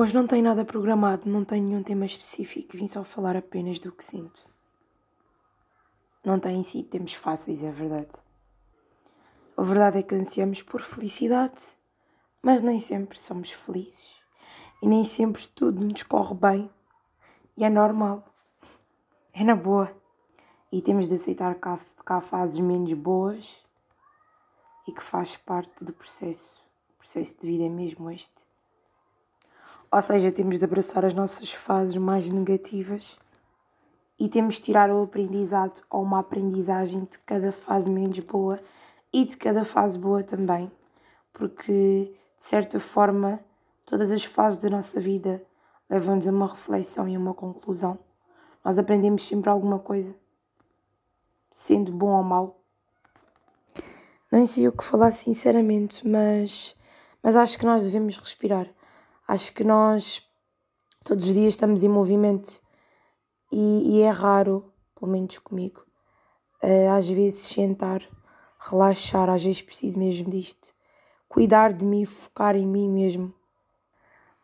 Hoje não tenho nada programado, não tenho nenhum tema específico, vim só falar apenas do que sinto. Não têm sido tempos fáceis, é verdade. A verdade é que ansiamos por felicidade, mas nem sempre somos felizes e nem sempre tudo nos corre bem e é normal, é na boa. E temos de aceitar que há, que há fases menos boas e que faz parte do processo. O processo de vida é mesmo este. Ou seja, temos de abraçar as nossas fases mais negativas e temos de tirar o aprendizado ou uma aprendizagem de cada fase menos boa e de cada fase boa também, porque de certa forma todas as fases da nossa vida levam-nos a uma reflexão e a uma conclusão. Nós aprendemos sempre alguma coisa, sendo bom ou mau. Nem sei o que falar sinceramente, mas, mas acho que nós devemos respirar. Acho que nós todos os dias estamos em movimento e, e é raro, pelo menos comigo, eh, às vezes sentar, relaxar, às vezes preciso mesmo disto. Cuidar de mim, focar em mim mesmo.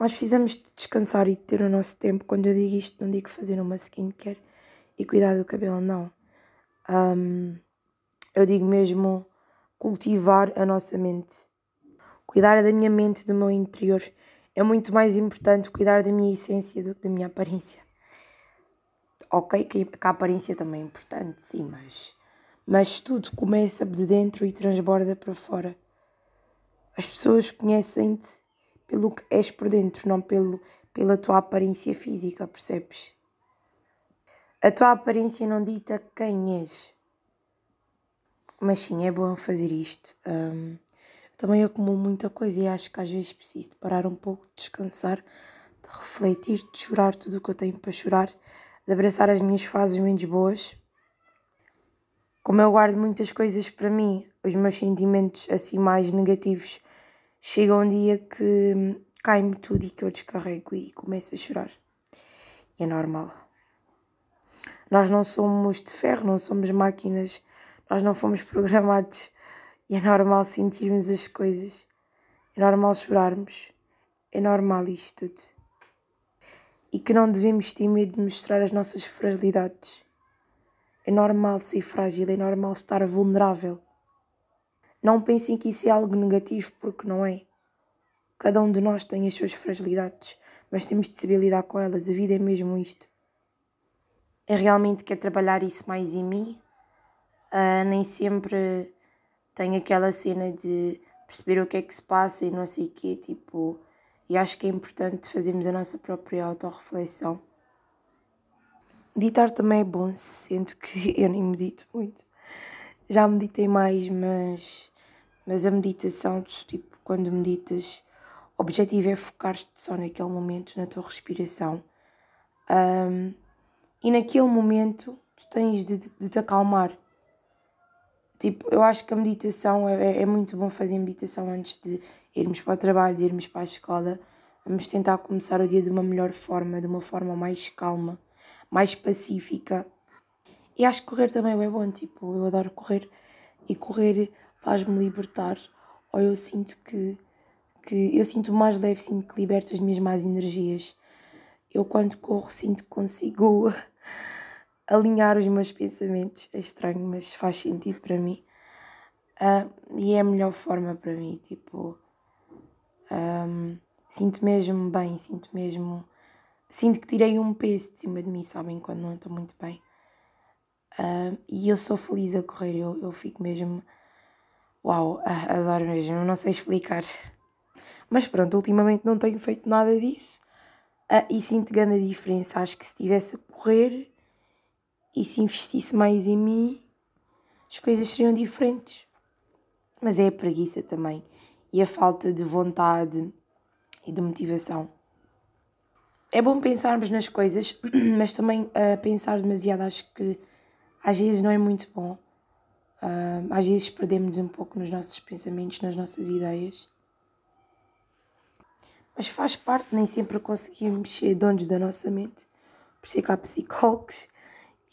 Nós precisamos de descansar e de ter o nosso tempo. Quando eu digo isto, não digo fazer uma skincare e cuidar do cabelo, não. Um, eu digo mesmo cultivar a nossa mente. Cuidar da minha mente, do meu interior é muito mais importante cuidar da minha essência do que da minha aparência. Ok, que a aparência também é importante, sim, mas, mas tudo começa de dentro e transborda para fora. As pessoas conhecem-te pelo que és por dentro, não pelo, pela tua aparência física, percebes? A tua aparência não dita quem és. Mas sim, é bom fazer isto. Um, também acumulo muita coisa e acho que às vezes preciso de parar um pouco, de descansar, de refletir, de chorar tudo o que eu tenho para chorar, de abraçar as minhas fases menos boas. Como eu guardo muitas coisas para mim, os meus sentimentos assim mais negativos, chega um dia que cai-me tudo e que eu descarrego e começo a chorar. E é normal. Nós não somos de ferro, não somos máquinas, nós não fomos programados e é normal sentirmos as coisas, é normal chorarmos, é normal isto tudo. E que não devemos ter medo de mostrar as nossas fragilidades. É normal ser frágil, é normal estar vulnerável. Não pensem que isso é algo negativo, porque não é. Cada um de nós tem as suas fragilidades, mas temos de saber lidar com elas. A vida é mesmo isto. Eu realmente quero trabalhar isso mais em mim. Uh, nem sempre tenho aquela cena de perceber o que é que se passa e não sei o quê, tipo, e acho que é importante fazermos a nossa própria autorreflexão. Meditar também é bom, sendo que eu nem medito muito. Já meditei mais, mas, mas a meditação, tipo, quando meditas, o objetivo é focar-te só naquele momento, na tua respiração. Um, e naquele momento tu tens de, de, de te acalmar Tipo, eu acho que a meditação é, é, é muito bom fazer meditação antes de irmos para o trabalho, de irmos para a escola. Vamos tentar começar o dia de uma melhor forma, de uma forma mais calma, mais pacífica. E acho que correr também é bom, tipo, eu adoro correr e correr faz-me libertar. Ou eu sinto que, que eu sinto mais leve, sinto que liberto as minhas más energias. Eu quando corro sinto que consigo alinhar os meus pensamentos. É estranho, mas faz sentido para mim. Uh, e é a melhor forma para mim. Tipo, um, sinto mesmo bem, sinto mesmo. Sinto que tirei um peso de cima de mim, sabem? Quando não estou muito bem. Uh, e eu sou feliz a correr, eu, eu fico mesmo. Uau, adoro mesmo, não sei explicar. Mas pronto, ultimamente não tenho feito nada disso. Uh, e sinto grande diferença. Acho que se estivesse a correr, e se investisse mais em mim, as coisas seriam diferentes. Mas é a preguiça também e a falta de vontade e de motivação. É bom pensarmos nas coisas, mas também uh, pensar demasiado acho que às vezes não é muito bom. Uh, às vezes perdemos um pouco nos nossos pensamentos, nas nossas ideias. Mas faz parte, nem sempre conseguimos ser donos da nossa mente. Por isso é que há psicólogos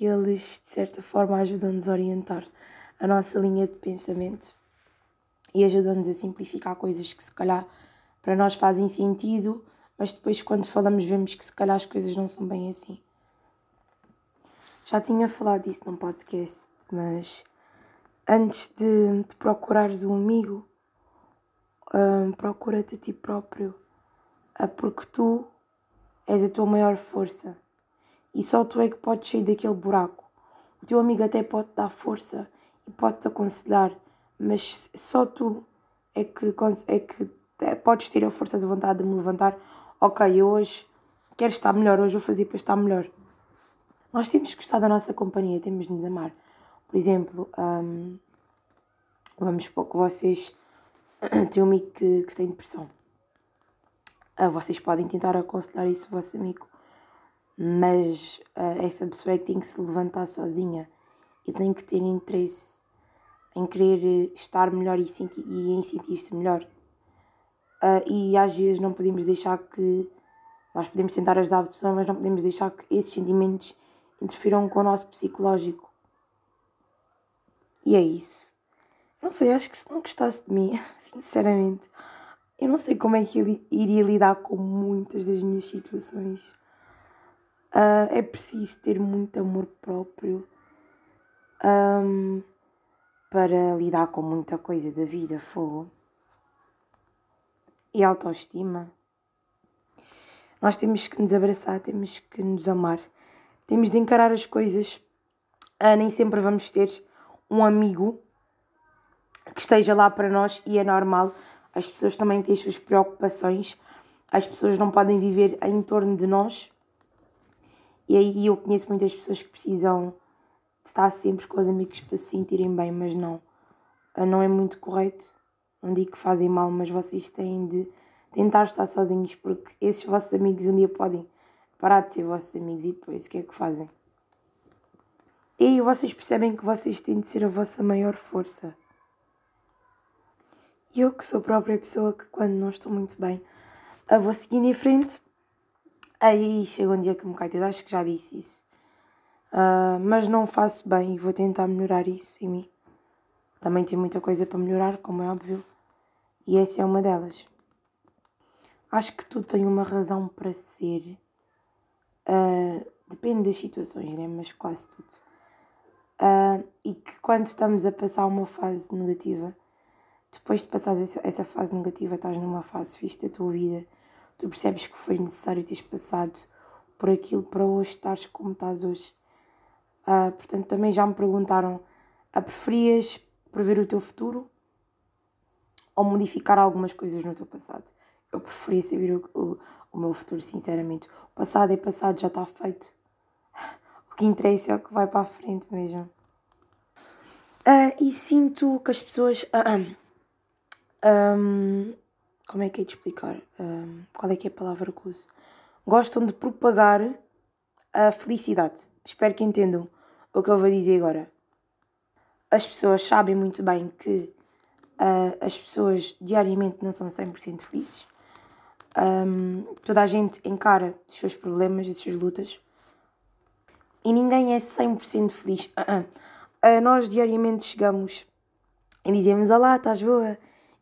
eles, de certa forma, ajudam-nos a orientar a nossa linha de pensamento e ajudam-nos a simplificar coisas que, se calhar, para nós fazem sentido, mas depois, quando falamos, vemos que se calhar as coisas não são bem assim. Já tinha falado disso num podcast, mas antes de, de procurares um amigo, um, procura-te a ti próprio, uh, porque tu és a tua maior força e só tu é que podes sair daquele buraco. O teu amigo até pode dar força e pode-te aconselhar, mas só tu é que, é que podes ter a força de vontade de me levantar. Ok, eu hoje quero estar melhor, hoje vou fazer para estar melhor. Nós temos que gostar da nossa companhia, temos de nos amar. Por exemplo, um, vamos supor que vocês têm um amigo que, que tem depressão. Uh, vocês podem tentar aconselhar isso ao vosso amigo, mas uh, essa pessoa é que tem que se levantar sozinha e tem que ter interesse em querer estar melhor e, sentir, e em sentir-se melhor. Uh, e às vezes não podemos deixar que. Nós podemos tentar ajudar a pessoa, mas não podemos deixar que esses sentimentos interfiram com o nosso psicológico. E é isso. Eu não sei, acho que se não gostasse de mim, sinceramente, eu não sei como é que ele iria lidar com muitas das minhas situações. Uh, é preciso ter muito amor próprio um, para lidar com muita coisa da vida, fogo. E autoestima. Nós temos que nos abraçar, temos que nos amar temos de encarar as coisas. Ah, nem sempre vamos ter um amigo que esteja lá para nós e é normal. As pessoas também têm as suas preocupações. As pessoas não podem viver em torno de nós. E aí eu conheço muitas pessoas que precisam de estar sempre com os amigos para se sentirem bem, mas não. Ah, não é muito correto. Não digo que fazem mal, mas vocês têm de tentar estar sozinhos porque esses vossos amigos um dia podem parar de ser vossos amigos e depois o que é que fazem? E aí vocês percebem que vocês têm de ser a vossa maior força. E eu que sou a própria pessoa que quando não estou muito bem, vou seguindo em frente, aí chega um dia que me cai tudo, acho que já disse isso. Uh, mas não faço bem e vou tentar melhorar isso em mim. Também tenho muita coisa para melhorar, como é óbvio, e essa é uma delas. Acho que tudo tem uma razão para ser Uh, depende das situações, né? mas quase tudo. Uh, e que quando estamos a passar uma fase negativa, depois de passar essa, essa fase negativa, estás numa fase fixe da tua vida, tu percebes que foi necessário teres passado por aquilo para hoje estares como estás hoje. Uh, portanto, também já me perguntaram: a preferias prever o teu futuro ou modificar algumas coisas no teu passado? Eu preferia saber o, o o meu futuro, sinceramente. O passado é passado, já está feito. O que interessa é o que vai para a frente mesmo. Uh, e sinto que as pessoas. Uh, um, como é que é de explicar? Um, qual é que é a palavra que uso? Gostam de propagar a felicidade. Espero que entendam o que eu vou dizer agora. As pessoas sabem muito bem que uh, as pessoas diariamente não são 100% felizes um, toda a gente encara os seus problemas, as suas lutas e ninguém é 100% feliz. Uh -uh. Uh, nós diariamente chegamos e dizemos: Olá, estás boa?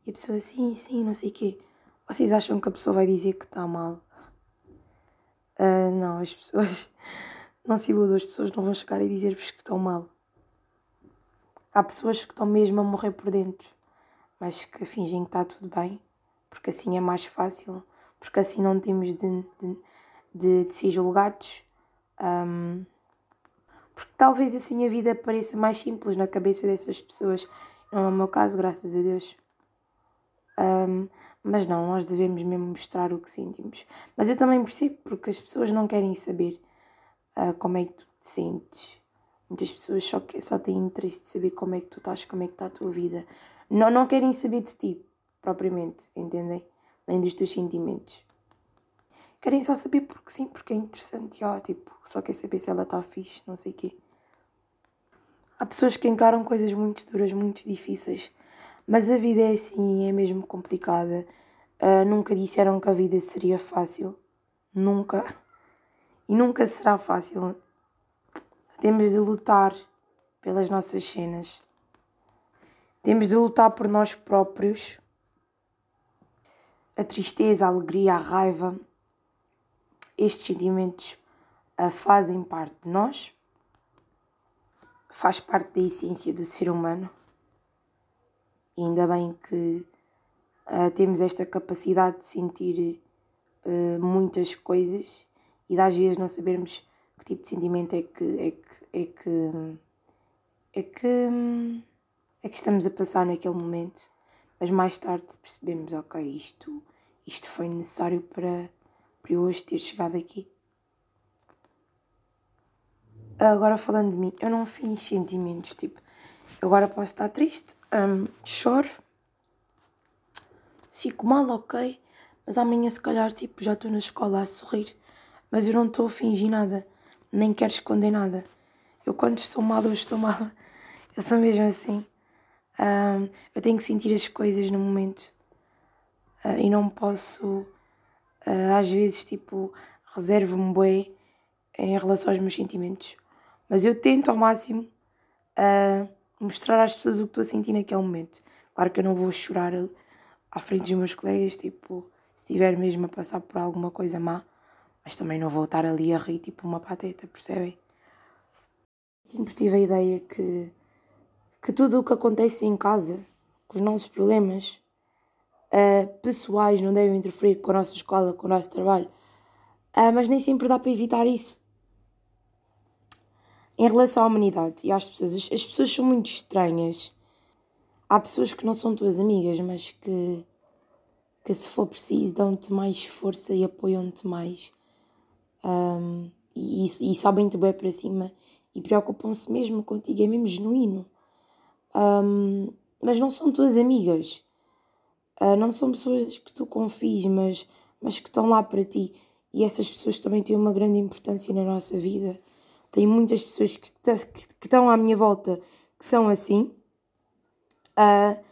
E a pessoa, sim, sim, não sei o quê. Vocês acham que a pessoa vai dizer que está mal? não, as pessoas. Não se iludam, as pessoas não vão chegar e dizer-vos que estão mal. Há pessoas que estão mesmo a morrer por dentro, mas que fingem que está tudo bem, porque assim é mais fácil porque assim não temos de, de, de, de ser julgados. Um, porque talvez assim a vida pareça mais simples na cabeça dessas pessoas. Não é o meu caso, graças a Deus. Um, mas não, nós devemos mesmo mostrar o que sentimos. Mas eu também percebo porque as pessoas não querem saber uh, como é que tu te sentes. Muitas pessoas só, só têm interesse de saber como é que tu estás, como é que está a tua vida. Não, não querem saber de ti, propriamente, entendem? nem dos teus sentimentos. Querem só saber porque sim, porque é interessante. Ah, tipo, só quer saber se ela está fixe, não sei o quê. Há pessoas que encaram coisas muito duras, muito difíceis. Mas a vida é assim, é mesmo complicada. Uh, nunca disseram que a vida seria fácil. Nunca. E nunca será fácil. Temos de lutar pelas nossas cenas. Temos de lutar por nós próprios a tristeza, a alegria, a raiva, estes sentimentos uh, fazem parte de nós, faz parte da essência do ser humano. E ainda bem que uh, temos esta capacidade de sentir uh, muitas coisas e de às vezes não sabermos que tipo de sentimento é que é que é que é que, é que estamos a passar naquele momento, mas mais tarde percebemos, ok, isto, isto foi necessário para, para eu hoje ter chegado aqui. Agora falando de mim, eu não fiz sentimentos, tipo, agora posso estar triste, um, choro, fico mal, ok, mas amanhã se calhar, tipo, já estou na escola a sorrir, mas eu não estou a fingir nada, nem quero esconder nada. Eu quando estou mal, eu estou mal eu sou mesmo assim. Um, eu tenho que sentir as coisas no momento. Uh, e não posso, uh, às vezes, tipo, reservo-me bem em relação aos meus sentimentos. Mas eu tento ao máximo uh, mostrar às pessoas o que estou a sentir naquele momento. Claro que eu não vou chorar à frente dos meus colegas, tipo, se estiver mesmo a passar por alguma coisa má, mas também não vou estar ali a rir tipo uma pateta, percebem? Sempre tive a ideia que que tudo o que acontece em casa, os nossos problemas uh, pessoais não devem interferir com a nossa escola, com o nosso trabalho. Uh, mas nem sempre dá para evitar isso. Em relação à humanidade e às pessoas, as, as pessoas são muito estranhas. Há pessoas que não são tuas amigas, mas que, que se for preciso dão-te mais força e apoiam-te mais. Um, e, e, e sabem-te bem para cima e preocupam-se mesmo contigo, é mesmo genuíno um, mas não são tuas amigas. Uh, não são pessoas que tu confies, mas, mas que estão lá para ti. E essas pessoas também têm uma grande importância na nossa vida. Tem muitas pessoas que, que, que estão à minha volta que são assim uh,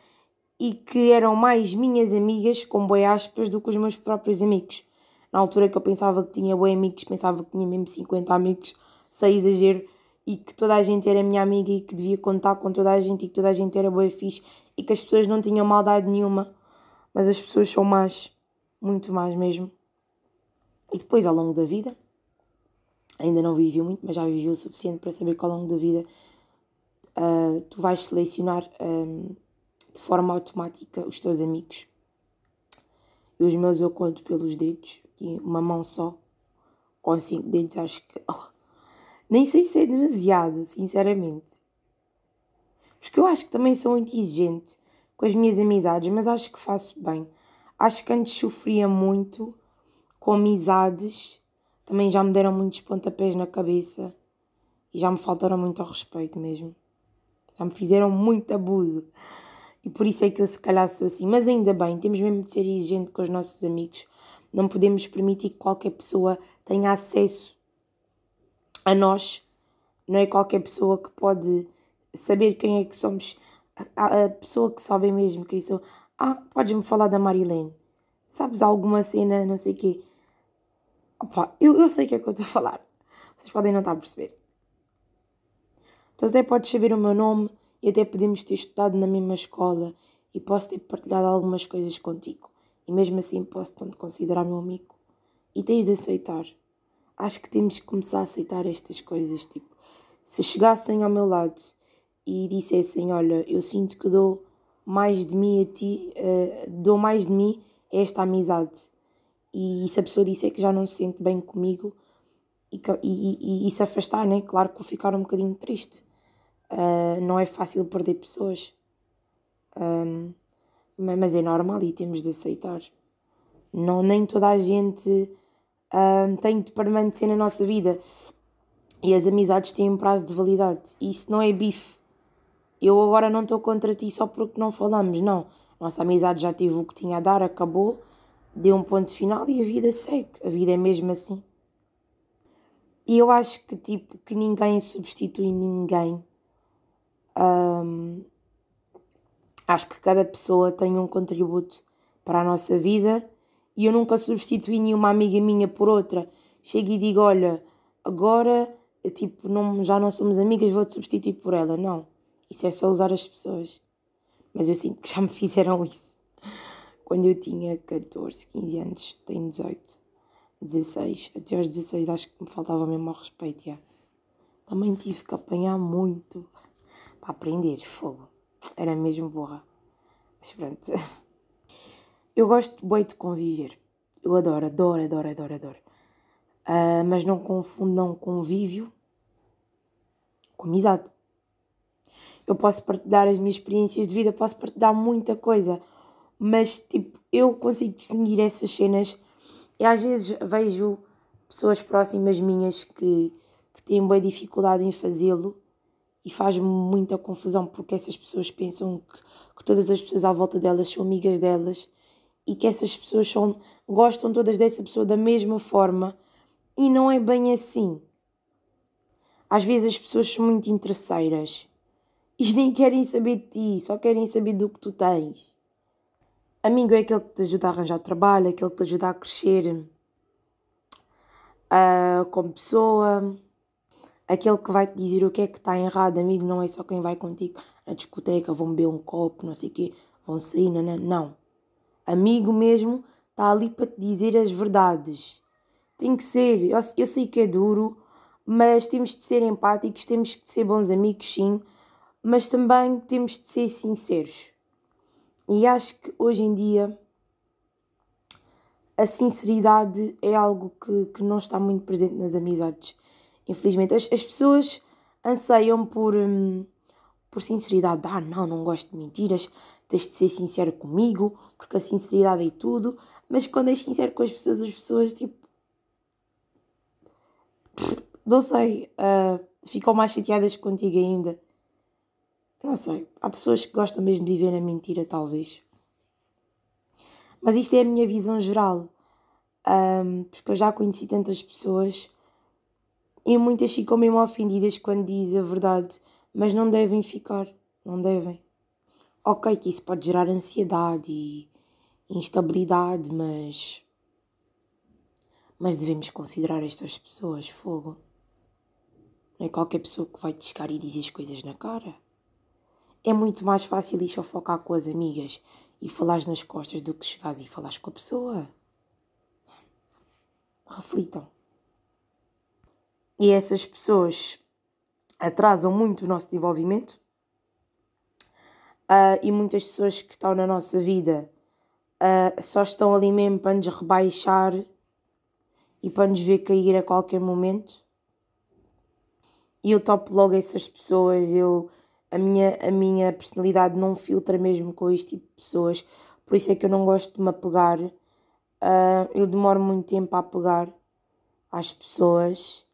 e que eram mais minhas amigas, com boi aspas, do que os meus próprios amigos. Na altura que eu pensava que tinha boi amigos, pensava que tinha mesmo 50 amigos, sem exagero, e que toda a gente era minha amiga e que devia contar com toda a gente e que toda a gente era boa fixe e que as pessoas não tinham maldade nenhuma, mas as pessoas são más, muito más mesmo. E depois, ao longo da vida, ainda não vivi muito, mas já vivi o suficiente para saber que ao longo da vida uh, tu vais selecionar um, de forma automática os teus amigos. E os meus eu conto pelos dedos, aqui uma mão só, com cinco dedos, acho que. Oh, nem sei se é demasiado, sinceramente. Porque eu acho que também sou muito exigente com as minhas amizades, mas acho que faço bem. Acho que antes sofria muito com amizades, também já me deram muitos pontapés na cabeça e já me faltaram muito ao respeito mesmo. Já me fizeram muito abuso. E por isso é que eu se calhar sou assim. Mas ainda bem, temos mesmo de ser exigente com os nossos amigos. Não podemos permitir que qualquer pessoa tenha acesso a nós, não é qualquer pessoa que pode saber quem é que somos, a, a pessoa que sabe mesmo quem sou. Ah, podes-me falar da Marilene? Sabes alguma cena, não sei o quê? Opa, eu, eu sei o que é que eu estou a falar. Vocês podem não estar a perceber. Tu até podes saber o meu nome e até podemos ter estudado na mesma escola e posso ter partilhado algumas coisas contigo. E mesmo assim posso te considerar meu amigo. E tens de aceitar acho que temos que começar a aceitar estas coisas. Tipo, se chegassem ao meu lado e dissessem: Olha, eu sinto que dou mais de mim a ti, uh, dou mais de mim a esta amizade. E, se a pessoa disser que já não se sente bem comigo e, e, e, e se afastar, né? Claro que vou ficar um bocadinho triste. Uh, não é fácil perder pessoas. Um, mas é normal e temos de aceitar. Não, nem toda a gente um, tem de permanecer na nossa vida. E as amizades têm um prazo de validade. Isso não é bife. Eu agora não estou contra ti só porque não falamos, não. Nossa amizade já teve o que tinha a dar, acabou, deu um ponto final e a vida segue. A vida é mesmo assim. E eu acho que, tipo, que ninguém substitui ninguém. Acho que cada pessoa tem um contributo para a nossa vida e eu nunca substituí nenhuma amiga minha por outra. Chego e digo: Olha, agora tipo, não, já não somos amigas, vou-te substituir por ela. Não. Isso é só usar as pessoas. Mas eu sinto que já me fizeram isso. Quando eu tinha 14, 15 anos, tenho 18. 16. Até aos 16 acho que me faltava mesmo ao respeito. Também tive que apanhar muito para aprender fogo. Era mesmo burra. Mas pronto. Eu gosto bem de conviver. Eu adoro, adoro, adoro, adoro, adoro. Uh, mas não confundam convívio com amizade. Eu posso partilhar as minhas experiências de vida, posso partilhar muita coisa, mas tipo, eu consigo distinguir essas cenas e às vezes vejo pessoas próximas minhas que, que têm boa dificuldade em fazê-lo e faz-me muita confusão porque essas pessoas pensam que, que todas as pessoas à volta delas são amigas delas e que essas pessoas são, gostam todas dessa pessoa da mesma forma e não é bem assim. Às vezes as pessoas são muito interesseiras e nem querem saber de ti, só querem saber do que tu tens. Amigo é aquele que te ajuda a arranjar trabalho, aquele que te ajuda a crescer uh, como pessoa, aquele que vai te dizer o que é que está errado. Amigo não é só quem vai contigo na discoteca, vão beber um copo, não sei o quê, vão sair, não, não. não. Amigo mesmo está ali para te dizer as verdades. Tem que ser, eu, eu sei que é duro, mas temos de ser empáticos, temos de ser bons amigos, sim, mas também temos de ser sinceros. E acho que hoje em dia a sinceridade é algo que, que não está muito presente nas amizades. Infelizmente, as, as pessoas anseiam por, hum, por sinceridade. Ah, não, não gosto de mentiras, tens de ser sincero comigo, porque a sinceridade é tudo. Mas quando és sincero com as pessoas, as pessoas tipo. Não sei, uh, ficam mais chateadas contigo ainda. Não sei, há pessoas que gostam mesmo de viver na mentira, talvez. Mas isto é a minha visão geral, um, porque eu já conheci tantas pessoas e muitas ficam mesmo ofendidas quando dizem a verdade, mas não devem ficar, não devem. Ok, que isso pode gerar ansiedade e instabilidade, mas. Mas devemos considerar estas pessoas fogo. Não é qualquer pessoa que vai te descar e dizer as coisas na cara. É muito mais fácil ir focar com as amigas e falares nas costas do que chegares e falares com a pessoa. Reflitam. E essas pessoas atrasam muito o nosso desenvolvimento Uh, e muitas pessoas que estão na nossa vida uh, só estão ali mesmo para nos rebaixar e para nos ver cair a qualquer momento. E eu topo logo essas pessoas, eu, a, minha, a minha personalidade não filtra mesmo com este tipo de pessoas, por isso é que eu não gosto de me apegar. Uh, eu demoro muito tempo a apegar às pessoas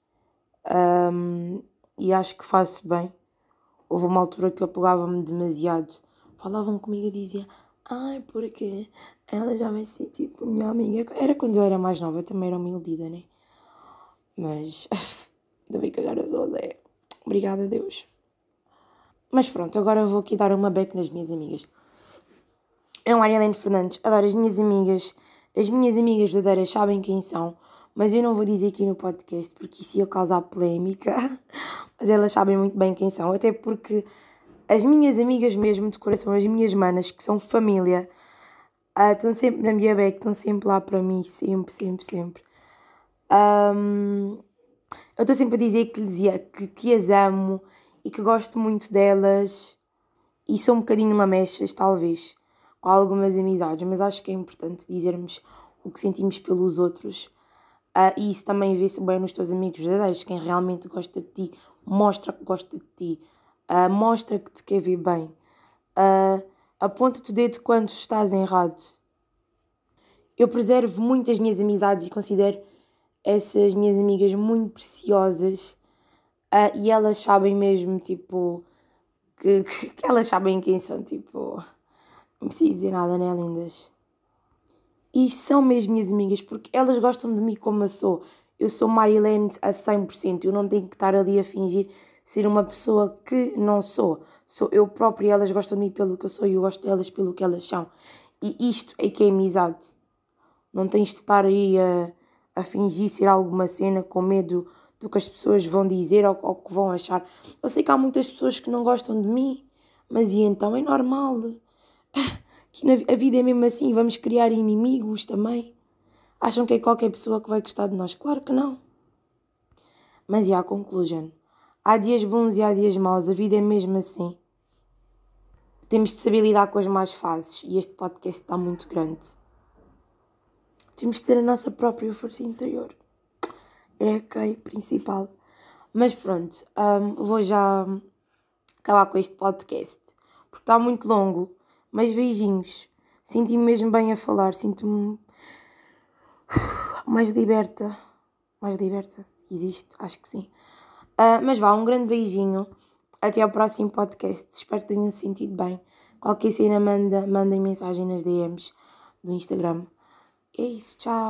um, e acho que faço bem. Houve uma altura que eu pegava-me demasiado. Falavam comigo e dizia, ai, porque ela já vai ser tipo minha amiga. Era quando eu era mais nova, eu também era uma iludida, né? Mas ainda bem que eu sou? Obrigada a Deus. Mas pronto, agora eu vou aqui dar uma beca nas minhas amigas. É um Arielene Fernandes, adoro as minhas amigas. As minhas amigas verdadeiras sabem quem são, mas eu não vou dizer aqui no podcast porque isso ia causar polémica. mas elas sabem muito bem quem são, até porque as minhas amigas mesmo de coração, as minhas manas, que são família, uh, estão sempre na minha beca, estão sempre lá para mim, sempre, sempre, sempre. Um, eu estou sempre a dizer que, lhes, que, que as amo e que gosto muito delas. E sou um bocadinho lamechas, talvez, com algumas amizades, mas acho que é importante dizermos o que sentimos pelos outros. Uh, e isso também vê-se bem nos teus amigos verdadeiros, quem realmente gosta de ti, mostra que gosta de ti, uh, mostra que te quer ver bem, uh, aponta-te o dedo quando estás errado. Eu preservo muito as minhas amizades e considero essas minhas amigas muito preciosas uh, e elas sabem mesmo, tipo, que, que, que, elas sabem quem são, tipo, não preciso dizer nada, né, lindas? E são mesmo minhas amigas porque elas gostam de mim como eu sou eu sou Marilene a 100%, eu não tenho que estar ali a fingir ser uma pessoa que não sou. Sou eu própria e elas gostam de mim pelo que eu sou e eu gosto delas pelo que elas são. E isto é que é amizade. Não tens de estar aí a, a fingir ser alguma cena com medo do que as pessoas vão dizer ou, ou que vão achar. Eu sei que há muitas pessoas que não gostam de mim, mas e então é normal. Que a vida é mesmo assim, vamos criar inimigos também. Acham que é qualquer pessoa que vai gostar de nós? Claro que não. Mas e a conclusion? Há dias bons e há dias maus, a vida é mesmo assim. Temos de saber lidar com as más fases e este podcast está muito grande. Temos de ter a nossa própria força interior. É a okay, principal. Mas pronto, um, vou já acabar com este podcast porque está muito longo. Mas beijinhos. Sinto-me mesmo bem a falar, sinto-me mais liberta. Mais liberta? Existe? Acho que sim. Uh, mas vá, um grande beijinho. Até ao próximo podcast. Espero que tenham se sentido bem. Qualquer cena manda, mandem mensagem nas DMs do Instagram. É isso, tchau.